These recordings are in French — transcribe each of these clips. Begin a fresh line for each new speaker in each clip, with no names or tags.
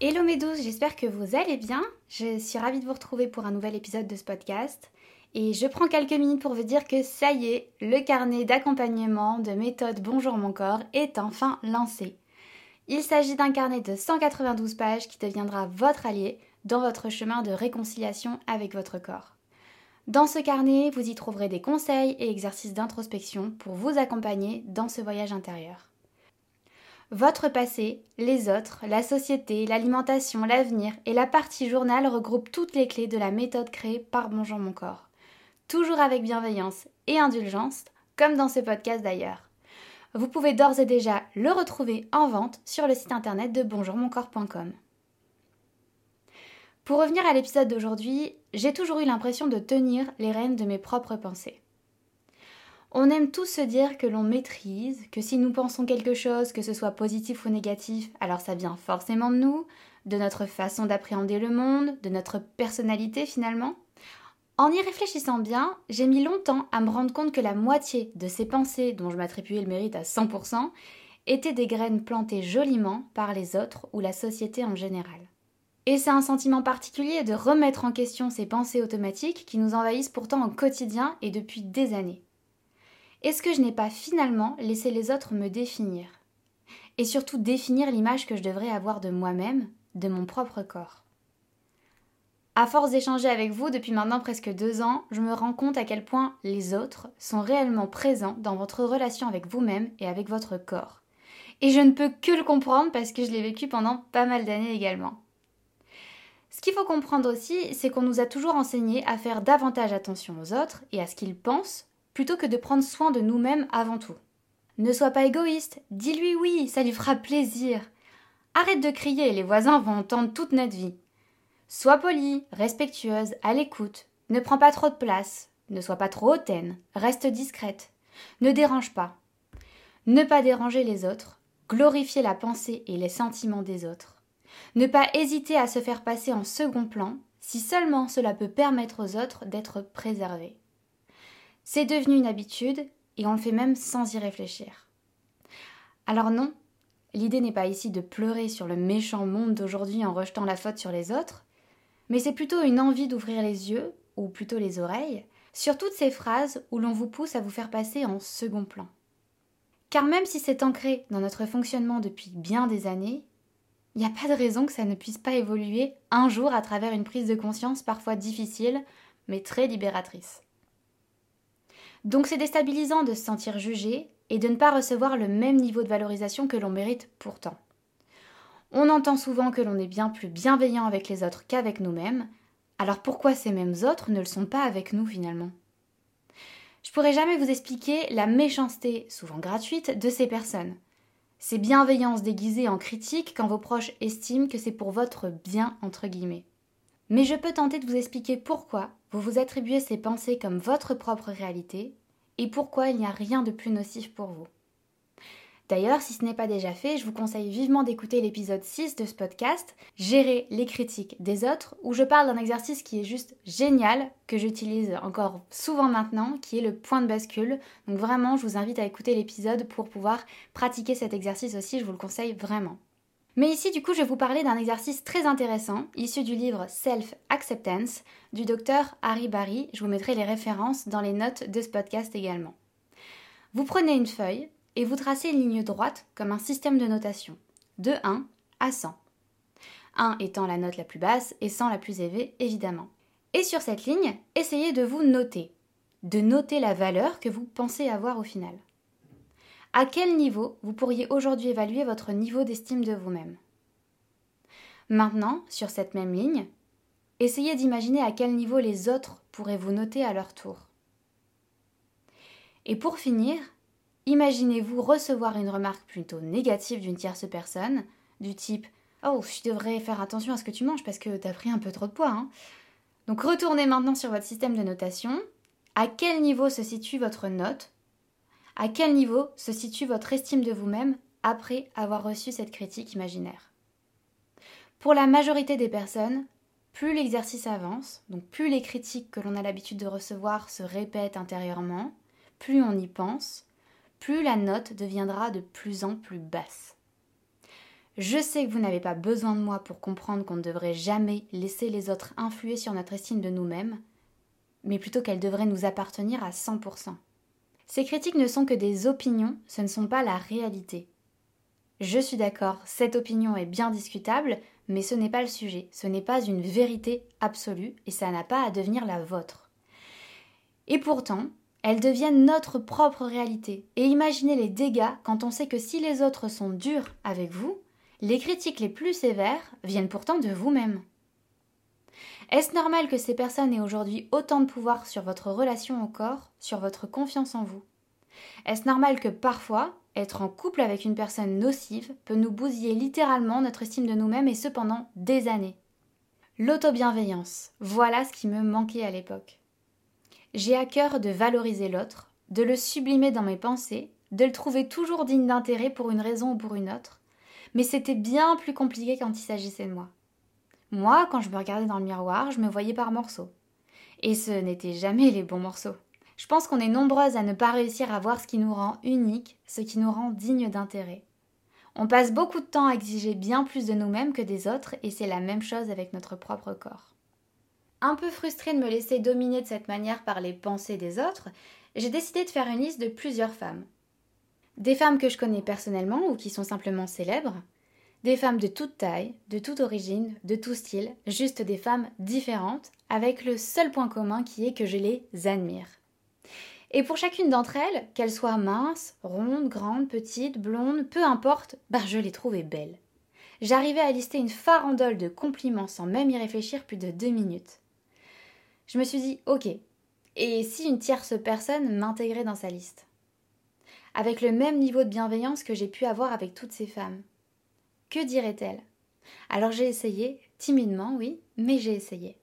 Hello mes j'espère que vous allez bien. Je suis ravie de vous retrouver pour un nouvel épisode de ce podcast. Et je prends quelques minutes pour vous dire que ça y est, le carnet d'accompagnement de méthode Bonjour mon corps est enfin lancé. Il s'agit d'un carnet de 192 pages qui deviendra votre allié dans votre chemin de réconciliation avec votre corps. Dans ce carnet, vous y trouverez des conseils et exercices d'introspection pour vous accompagner dans ce voyage intérieur. Votre passé, les autres, la société, l'alimentation, l'avenir et la partie journal regroupent toutes les clés de la méthode créée par Bonjour mon corps. Toujours avec bienveillance et indulgence, comme dans ce podcast d'ailleurs. Vous pouvez d'ores et déjà le retrouver en vente sur le site internet de bonjourmoncorps.com. Pour revenir à l'épisode d'aujourd'hui, j'ai toujours eu l'impression de tenir les rênes de mes propres pensées. On aime tous se dire que l'on maîtrise, que si nous pensons quelque chose, que ce soit positif ou négatif, alors ça vient forcément de nous, de notre façon d'appréhender le monde, de notre personnalité finalement. En y réfléchissant bien, j'ai mis longtemps à me rendre compte que la moitié de ces pensées dont je m'attribuais le mérite à 100% étaient des graines plantées joliment par les autres ou la société en général. Et c'est un sentiment particulier de remettre en question ces pensées automatiques qui nous envahissent pourtant au quotidien et depuis des années. Est-ce que je n'ai pas finalement laissé les autres me définir? Et surtout définir l'image que je devrais avoir de moi-même, de mon propre corps? À force d'échanger avec vous depuis maintenant presque deux ans, je me rends compte à quel point les autres sont réellement présents dans votre relation avec vous-même et avec votre corps. Et je ne peux que le comprendre parce que je l'ai vécu pendant pas mal d'années également. Ce qu'il faut comprendre aussi, c'est qu'on nous a toujours enseigné à faire davantage attention aux autres et à ce qu'ils pensent plutôt que de prendre soin de nous-mêmes avant tout. Ne sois pas égoïste, dis-lui oui, ça lui fera plaisir. Arrête de crier, les voisins vont entendre toute notre vie. Sois polie, respectueuse, à l'écoute, ne prends pas trop de place, ne sois pas trop hautaine, reste discrète, ne dérange pas. Ne pas déranger les autres, glorifier la pensée et les sentiments des autres. Ne pas hésiter à se faire passer en second plan, si seulement cela peut permettre aux autres d'être préservés. C'est devenu une habitude et on le fait même sans y réfléchir. Alors non, l'idée n'est pas ici de pleurer sur le méchant monde d'aujourd'hui en rejetant la faute sur les autres, mais c'est plutôt une envie d'ouvrir les yeux, ou plutôt les oreilles, sur toutes ces phrases où l'on vous pousse à vous faire passer en second plan. Car même si c'est ancré dans notre fonctionnement depuis bien des années, il n'y a pas de raison que ça ne puisse pas évoluer un jour à travers une prise de conscience parfois difficile, mais très libératrice. Donc c'est déstabilisant de se sentir jugé et de ne pas recevoir le même niveau de valorisation que l'on mérite pourtant. On entend souvent que l'on est bien plus bienveillant avec les autres qu'avec nous-mêmes, alors pourquoi ces mêmes autres ne le sont pas avec nous finalement? Je pourrais jamais vous expliquer la méchanceté, souvent gratuite, de ces personnes. Ces bienveillances déguisées en critique quand vos proches estiment que c'est pour votre bien entre guillemets. Mais je peux tenter de vous expliquer pourquoi vous vous attribuez ces pensées comme votre propre réalité et pourquoi il n'y a rien de plus nocif pour vous. D'ailleurs, si ce n'est pas déjà fait, je vous conseille vivement d'écouter l'épisode 6 de ce podcast, Gérer les critiques des autres, où je parle d'un exercice qui est juste génial, que j'utilise encore souvent maintenant, qui est le point de bascule. Donc vraiment, je vous invite à écouter l'épisode pour pouvoir pratiquer cet exercice aussi, je vous le conseille vraiment. Mais ici, du coup, je vais vous parler d'un exercice très intéressant, issu du livre Self Acceptance du docteur Harry Barry. Je vous mettrai les références dans les notes de ce podcast également. Vous prenez une feuille et vous tracez une ligne droite comme un système de notation, de 1 à 100. 1 étant la note la plus basse et 100 la plus élevée, évidemment. Et sur cette ligne, essayez de vous noter, de noter la valeur que vous pensez avoir au final. À quel niveau vous pourriez aujourd'hui évaluer votre niveau d'estime de vous-même? Maintenant, sur cette même ligne, essayez d'imaginer à quel niveau les autres pourraient vous noter à leur tour. Et pour finir, Imaginez-vous recevoir une remarque plutôt négative d'une tierce personne, du type Oh, je devrais faire attention à ce que tu manges parce que t'as pris un peu trop de poids. Hein. Donc retournez maintenant sur votre système de notation. À quel niveau se situe votre note À quel niveau se situe votre estime de vous-même après avoir reçu cette critique imaginaire? Pour la majorité des personnes, plus l'exercice avance, donc plus les critiques que l'on a l'habitude de recevoir se répètent intérieurement, plus on y pense, plus la note deviendra de plus en plus basse. Je sais que vous n'avez pas besoin de moi pour comprendre qu'on ne devrait jamais laisser les autres influer sur notre estime de nous-mêmes, mais plutôt qu'elles devraient nous appartenir à 100%. Ces critiques ne sont que des opinions, ce ne sont pas la réalité. Je suis d'accord, cette opinion est bien discutable, mais ce n'est pas le sujet, ce n'est pas une vérité absolue, et ça n'a pas à devenir la vôtre. Et pourtant, elles deviennent notre propre réalité. Et imaginez les dégâts quand on sait que si les autres sont durs avec vous, les critiques les plus sévères viennent pourtant de vous-même. Est-ce normal que ces personnes aient aujourd'hui autant de pouvoir sur votre relation au corps, sur votre confiance en vous? Est-ce normal que parfois, être en couple avec une personne nocive peut nous bousiller littéralement notre estime de nous-mêmes et cependant des années? L'autobienveillance, voilà ce qui me manquait à l'époque. J'ai à cœur de valoriser l'autre, de le sublimer dans mes pensées, de le trouver toujours digne d'intérêt pour une raison ou pour une autre, mais c'était bien plus compliqué quand il s'agissait de moi. Moi, quand je me regardais dans le miroir, je me voyais par morceaux. Et ce n'étaient jamais les bons morceaux. Je pense qu'on est nombreuses à ne pas réussir à voir ce qui nous rend unique, ce qui nous rend digne d'intérêt. On passe beaucoup de temps à exiger bien plus de nous-mêmes que des autres, et c'est la même chose avec notre propre corps. Un peu frustrée de me laisser dominer de cette manière par les pensées des autres, j'ai décidé de faire une liste de plusieurs femmes, des femmes que je connais personnellement ou qui sont simplement célèbres, des femmes de toute taille, de toute origine, de tout style, juste des femmes différentes, avec le seul point commun qui est que je les admire. Et pour chacune d'entre elles, qu'elles soient minces, rondes, grandes, petites, blondes, peu importe, bah je les trouvais belles. J'arrivais à lister une farandole de compliments sans même y réfléchir plus de deux minutes. Je me suis dit, ok, et si une tierce personne m'intégrait dans sa liste? Avec le même niveau de bienveillance que j'ai pu avoir avec toutes ces femmes. Que dirait-elle? Alors j'ai essayé, timidement, oui, mais j'ai essayé.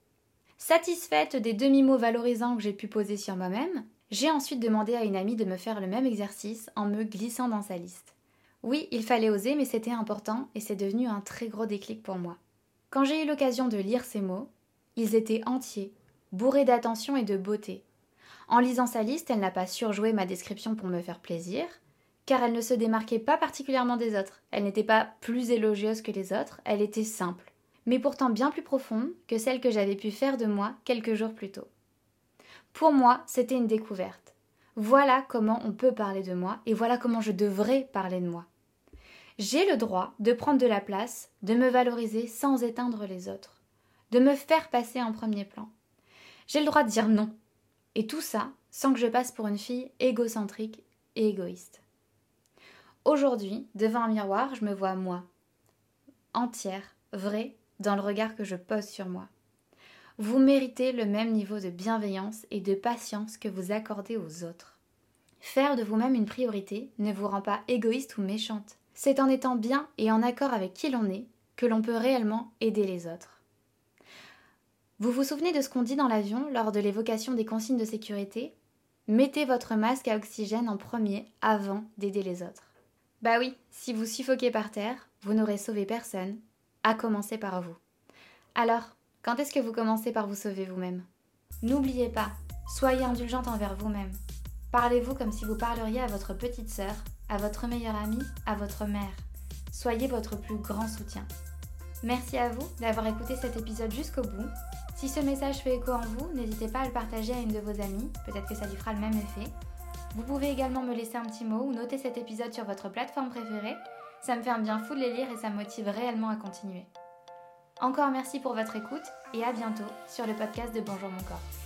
Satisfaite des demi-mots valorisants que j'ai pu poser sur moi-même, j'ai ensuite demandé à une amie de me faire le même exercice en me glissant dans sa liste. Oui, il fallait oser, mais c'était important et c'est devenu un très gros déclic pour moi. Quand j'ai eu l'occasion de lire ces mots, ils étaient entiers, bourrés d'attention et de beauté. En lisant sa liste, elle n'a pas surjoué ma description pour me faire plaisir, car elle ne se démarquait pas particulièrement des autres. Elle n'était pas plus élogieuse que les autres, elle était simple, mais pourtant bien plus profonde que celle que j'avais pu faire de moi quelques jours plus tôt. Pour moi, c'était une découverte. Voilà comment on peut parler de moi et voilà comment je devrais parler de moi. J'ai le droit de prendre de la place, de me valoriser sans éteindre les autres, de me faire passer en premier plan. J'ai le droit de dire non et tout ça sans que je passe pour une fille égocentrique et égoïste. Aujourd'hui, devant un miroir, je me vois moi, entière, vraie, dans le regard que je pose sur moi. Vous méritez le même niveau de bienveillance et de patience que vous accordez aux autres. Faire de vous-même une priorité ne vous rend pas égoïste ou méchante. C'est en étant bien et en accord avec qui l'on est que l'on peut réellement aider les autres. Vous vous souvenez de ce qu'on dit dans l'avion lors de l'évocation des consignes de sécurité? Mettez votre masque à oxygène en premier avant d'aider les autres. Bah oui, si vous suffoquez par terre, vous n'aurez sauvé personne, à commencer par vous. Alors, quand est-ce que vous commencez par vous sauver vous-même? N'oubliez pas, soyez indulgente envers vous-même. Parlez-vous comme si vous parleriez à votre petite sœur, à votre meilleure amie, à votre mère. Soyez votre plus grand soutien. Merci à vous d'avoir écouté cet épisode jusqu'au bout si ce message fait écho en vous, n'hésitez pas à le partager à une de vos amies, peut-être que ça lui fera le même effet. Vous pouvez également me laisser un petit mot ou noter cet épisode sur votre plateforme préférée. Ça me fait un bien fou de les lire et ça me motive réellement à continuer. Encore merci pour votre écoute et à bientôt sur le podcast de Bonjour mon corps.